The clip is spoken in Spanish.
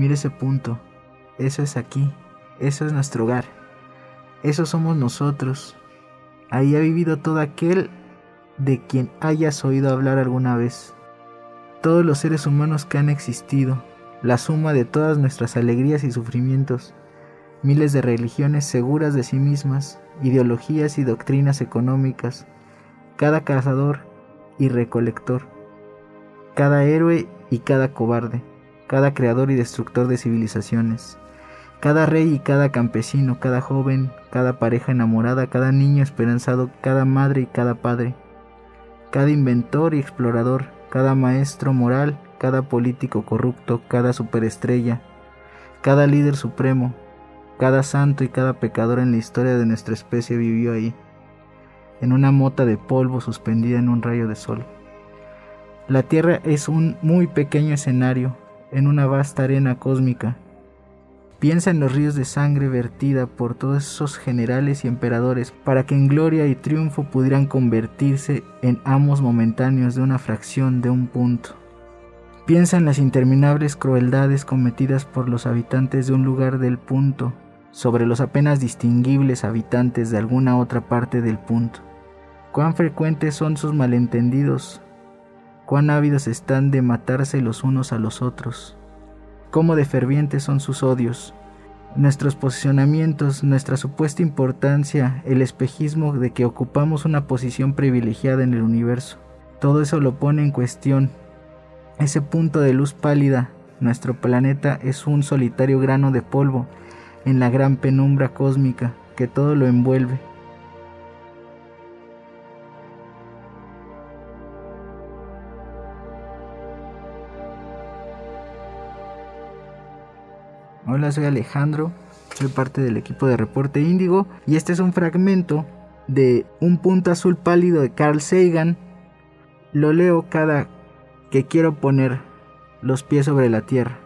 Mire ese punto. Eso es aquí. Eso es nuestro hogar. Eso somos nosotros. Ahí ha vivido todo aquel de quien hayas oído hablar alguna vez. Todos los seres humanos que han existido, la suma de todas nuestras alegrías y sufrimientos, miles de religiones seguras de sí mismas, ideologías y doctrinas económicas, cada cazador y recolector, cada héroe y cada cobarde, cada creador y destructor de civilizaciones, cada rey y cada campesino, cada joven, cada pareja enamorada, cada niño esperanzado, cada madre y cada padre, cada inventor y explorador, cada maestro moral, cada político corrupto, cada superestrella, cada líder supremo, cada santo y cada pecador en la historia de nuestra especie vivió ahí, en una mota de polvo suspendida en un rayo de sol. La Tierra es un muy pequeño escenario, en una vasta arena cósmica. Piensa en los ríos de sangre vertida por todos esos generales y emperadores para que en gloria y triunfo pudieran convertirse en amos momentáneos de una fracción de un punto. Piensa en las interminables crueldades cometidas por los habitantes de un lugar del punto sobre los apenas distinguibles habitantes de alguna otra parte del punto. Cuán frecuentes son sus malentendidos, cuán ávidos están de matarse los unos a los otros, cómo de fervientes son sus odios, nuestros posicionamientos, nuestra supuesta importancia, el espejismo de que ocupamos una posición privilegiada en el universo. Todo eso lo pone en cuestión. Ese punto de luz pálida, nuestro planeta es un solitario grano de polvo en la gran penumbra cósmica que todo lo envuelve. Hola, soy Alejandro, soy parte del equipo de Reporte Índigo y este es un fragmento de Un punto azul pálido de Carl Sagan. Lo leo cada que quiero poner los pies sobre la tierra.